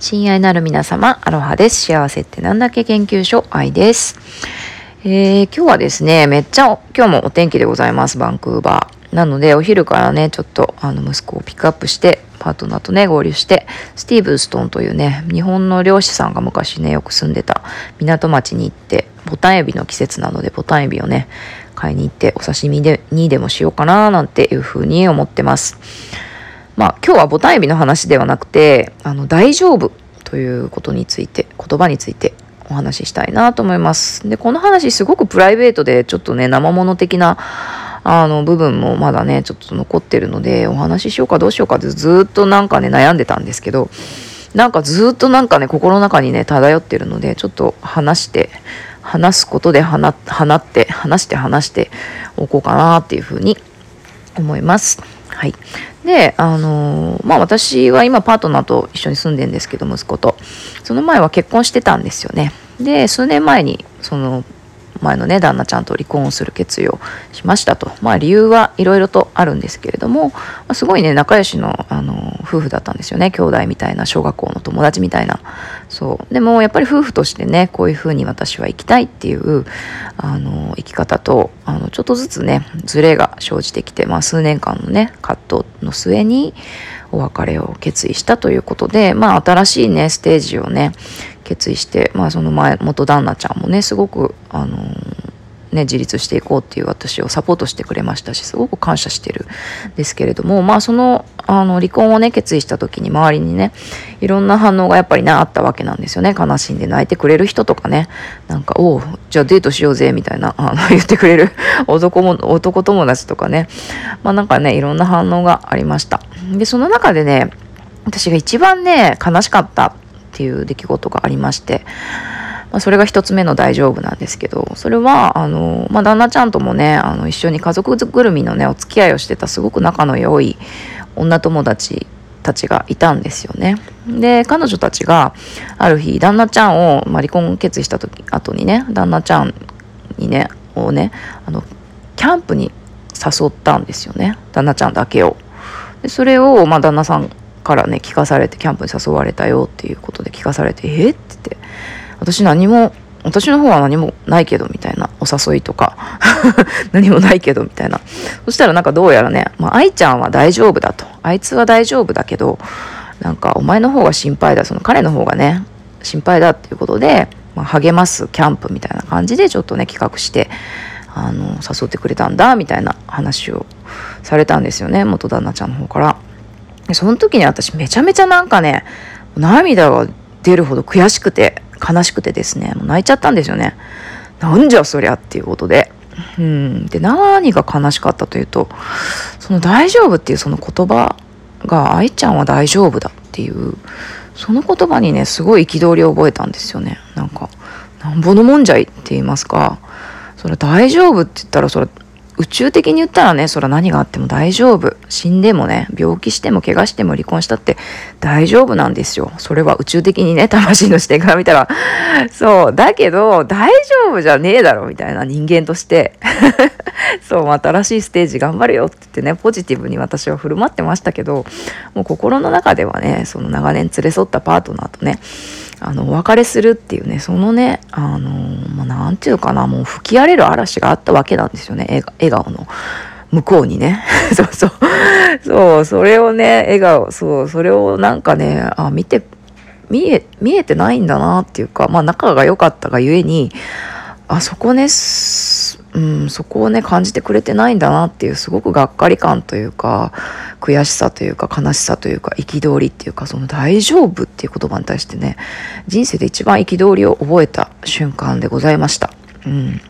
親愛なる皆様、アロハです。幸せってなんだっけ？研究所、愛です。えー、今日はですね、めっちゃ今日もお天気でございます、バンクーバー。なので、お昼からね、ちょっとあの息子をピックアップして、パートナーとね、合流して、スティーブストンというね、日本の漁師さんが昔ね、よく住んでた港町に行って、ボタンエビの季節なので、ボタンエビをね、買いに行って、お刺身でにでもしようかな、なんていうふうに思ってます。まあ、今日はボタンエビの話ではなくて、あの、大丈夫ということについて、言葉についてお話ししたいなと思います。で、この話すごくプライベートでちょっとね、生物的なあの部分もまだね、ちょっと残ってるので、お話ししようかどうしようかってずっとなんかね、悩んでたんですけど、なんかずっとなんかね、心の中にね、漂ってるので、ちょっと話して、話すことで放って、話して話しておこうかなっていうふうに思います。はい。で、あの、まあ私は今パートナーと一緒に住んでるんですけど、息子と。その前は結婚してたんですよね。で、数年前に、その、前のね旦那ちゃんと離婚をする決意をしましたと。まあ理由はいろいろとあるんですけれども、まあ、すごいね仲良しのあの夫婦だったんですよね。兄弟みたいな小学校の友達みたいな。そう。でもやっぱり夫婦としてねこういうふうに私は生きたいっていうあの生き方とあのちょっとずつねズレが生じてきて、まあ、数年間のね葛藤の末にお別れを決意したということでまあ新しいねステージをね決意して、まあ、その前元旦那ちゃんもねすごくあのね、自立していこうっていう私をサポートしてくれましたしすごく感謝してるんですけれどもまあそのあの離婚をね決意した時に周りにねいろんな反応がやっぱりねあったわけなんですよね。悲しんで泣いてくれる人とかね。なんか「おうじゃあデートしようぜ」みたいな あの言ってくれる 男も男友達とかね。まあなんかねいろんな反応がありました。でその中でね私が一番ね悲しかったっていう出来事がありまして、まあ、それが一つ目の大丈夫なんですけどそれはあの、まあ、旦那ちゃんともねあの一緒に家族ぐるみのねお付き合いをしてたすごく仲の良い女友達たちがいたんですよね。で彼女たちがある日旦那ちゃんを、まあ、離婚決意した時後にね旦那ちゃんにねをねあのキャンプに誘ったんですよね旦那ちゃんだけを。でそれを、まあ、旦那さんからね聞かされてキャンプに誘われたよっていうことで聞かされてえ？っって言って私何も私の方は何もないけどみたいなお誘いとか 何もないけどみたいな。そしたらなんかどうやらね、まあ、愛ちゃんは大丈夫だと。あいつは大丈夫だけどなんかお前の方が心配だその彼の方がね心配だっていうことで、まあ、励ますキャンプみたいな感じでちょっとね企画してあの誘ってくれたんだみたいな話をされたんですよね元旦那ちゃんの方から。その時に私めちゃめちゃなんかね、涙が出るほど悔しくて、悲しくてですね、もう泣いちゃったんですよね。なんじゃそりゃっていうことで。うん。で、何が悲しかったというと、その大丈夫っていうその言葉が、愛ちゃんは大丈夫だっていう、その言葉にね、すごい憤りを覚えたんですよね。なんか、なんぼのもんじゃいって言いますか、それ大丈夫って言ったら、それ宇宙的に言ったらね、そら何があっても大丈夫。死んでもね、病気しても怪我しても離婚したって大丈夫なんですよ。それは宇宙的にね、魂の視点から見たら。そう。だけど、大丈夫じゃねえだろ、みたいな人間として。そう、新しいステージ頑張るよって言ってね、ポジティブに私は振る舞ってましたけど、もう心の中ではね、その長年連れ添ったパートナーとね、あの、お別れするっていうね、そのね、あの、まあ、なんていうかな、もう吹き荒れる嵐があったわけなんですよね、笑顔の。向こうにね。そうそう。そう、それをね、笑顔、そう、それをなんかね、あ、見て、見え、見えてないんだなっていうか、まあ仲が良かったがゆえに、あそこね、うん、そこをね感じてくれてないんだなっていうすごくがっかり感というか悔しさというか悲しさというか憤りっていうかその「大丈夫」っていう言葉に対してね人生で一番憤りを覚えた瞬間でございました。うん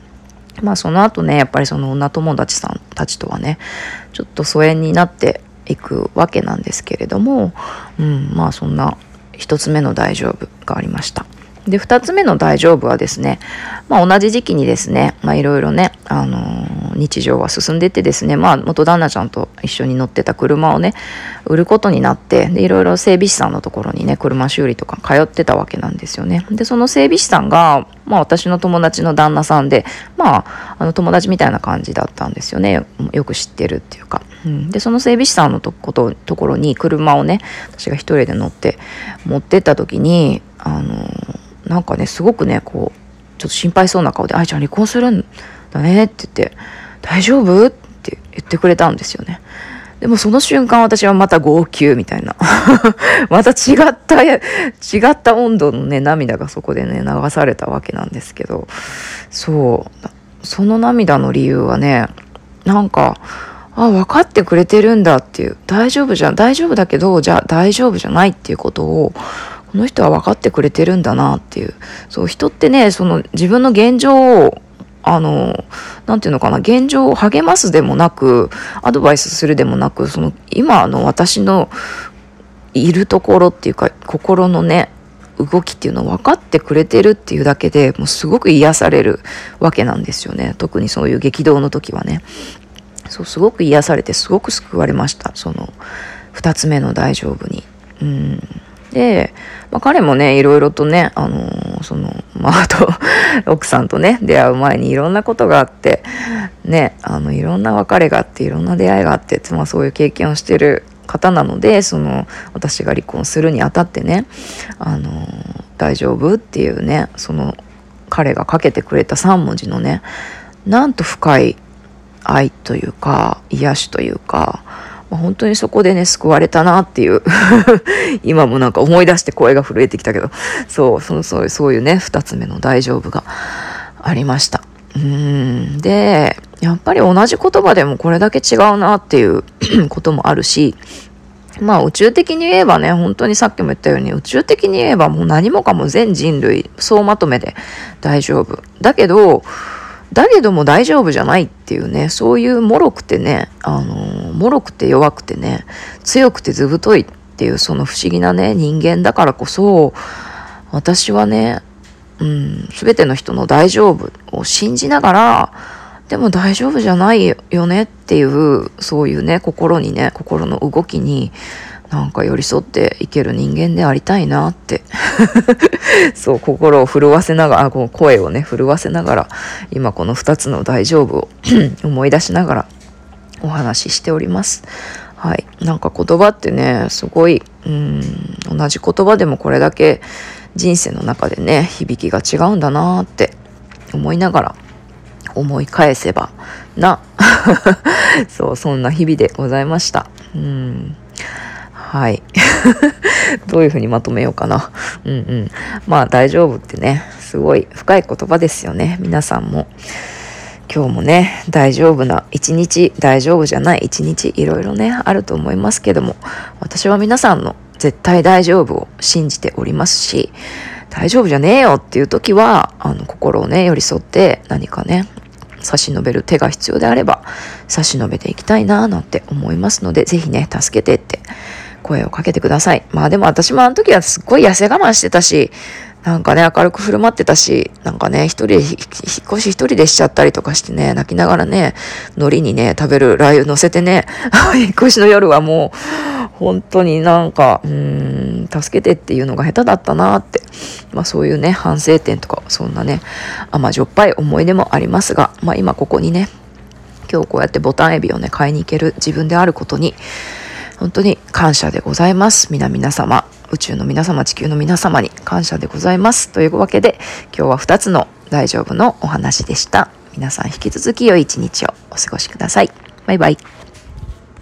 まあその後ねやっぱりその女友達さんたちとはねちょっと疎遠になっていくわけなんですけれども、うん、まあそんな一つ目の「大丈夫」がありました。で、二つ目の大丈夫はですね、まあ同じ時期にですね、まあいろいろね、あのー、日常は進んでてですねまあ元旦那ちゃんと一緒に乗ってた車をね売ることになってでいろいろ整備士さんのところにね車修理とか通ってたわけなんですよね。でその整備士さんがまあ私の友達の旦那さんでまああの友達みたいな感じだったんですよね。よく知ってるっていうか、うん、でその整備士さんのとことところに車をね私が一人で乗って持ってった時にあのなんかねすごくねこうちょっと心配そうな顔で「愛ちゃん離婚するんだね」って言って「大丈夫?」って言ってくれたんですよね。でもその瞬間私はまた号泣みたいな また違った違った温度のね涙がそこでね流されたわけなんですけどそうその涙の理由はねなんかあ分かってくれてるんだっていう大丈夫じゃん大丈夫だけどじゃあ大丈夫じゃないっていうことをこの人は分かってくれてるんだなっていう。そう人ってねその自分の現状をあの何て言うのかな現状を励ますでもなくアドバイスするでもなくその今の私のいるところっていうか心のね動きっていうのを分かってくれてるっていうだけでもうすごく癒されるわけなんですよね。特にそういう激動の時はね。そうすごく癒されてすごく救われました。その2つ目の大丈夫に。うん。で、まあ、彼もねいろいろとねあのー、そのまああと 奥さんとね出会う前にいろんなことがあってねあのいろんな別れがあっていろんな出会いがあってまあ、そういう経験をしてる方なのでその私が離婚するにあたってね「あのー、大丈夫?」っていうねその彼がかけてくれた3文字のねなんと深い愛というか癒しというか、本当にそこでね救われたなっていう 今もなんか思い出して声が震えてきたけどそうそうそうそういうね2つ目の「大丈夫」がありました。うんでやっぱり同じ言葉でもこれだけ違うなっていう こともあるしまあ宇宙的に言えばね、本当にさっきも言ったように宇宙的に言えばもう何もかも全人類総まとめで大丈夫。だけど、だけども大丈夫じゃないっていうね、そういう脆くてね、あの、脆くて弱くてね、強くて図太いっていうその不思議なね、人間だからこそ、私はね、うん、全ての人の大丈夫を信じながら、でも大丈夫じゃないよねっていう、そういうね、心にね、心の動きに、なんか寄り添っていける人間でありたいなって。そう心を震わせながらあこの声をね震わせながら今この2つの大丈夫を 思い出しながらお話ししております。はい。なんか言葉ってねすごいうん同じ言葉でもこれだけ人生の中でね響きが違うんだなって思いながら思い返せばな。そうそんな日々でございました。うん。はい。どういうふうにまとめようかな。うんうん。まあ大丈夫ってね、すごい深い言葉ですよね。皆さんも。今日もね、大丈夫な一日、大丈夫じゃない一日、いろいろね、あると思いますけども、私は皆さんの絶対大丈夫を信じておりますし、大丈夫じゃねえよっていう時は、あの、心をね、寄り添って何かね、差し伸べる手が必要であれば、差し伸べていきたいななんて思いますので、ぜひね、助けてって声をかけてください。まあでも私もあの時はすっごい痩せ我慢してたし、なんかね、明るく振る舞ってたし、なんかね、一人で、引っ越し一人でしちゃったりとかしてね、泣きながらね、海苔にね、食べるラー油乗せてね、引っ越しの夜はもう、本当になんか、うん、助けてっていうのが下手だったなって、まあそういうね、反省点とか、そんなね、甘じょっぱい思い出もありますが、まあ今ここにね、今日こうやってボタンエビをね、買いに行ける自分であることに、本当に感謝でございます。皆皆様、宇宙の皆様、地球の皆様に感謝でございます。というわけで、今日は2つの大丈夫のお話でした。皆さん引き続き良い一日をお過ごしください。バイバイ。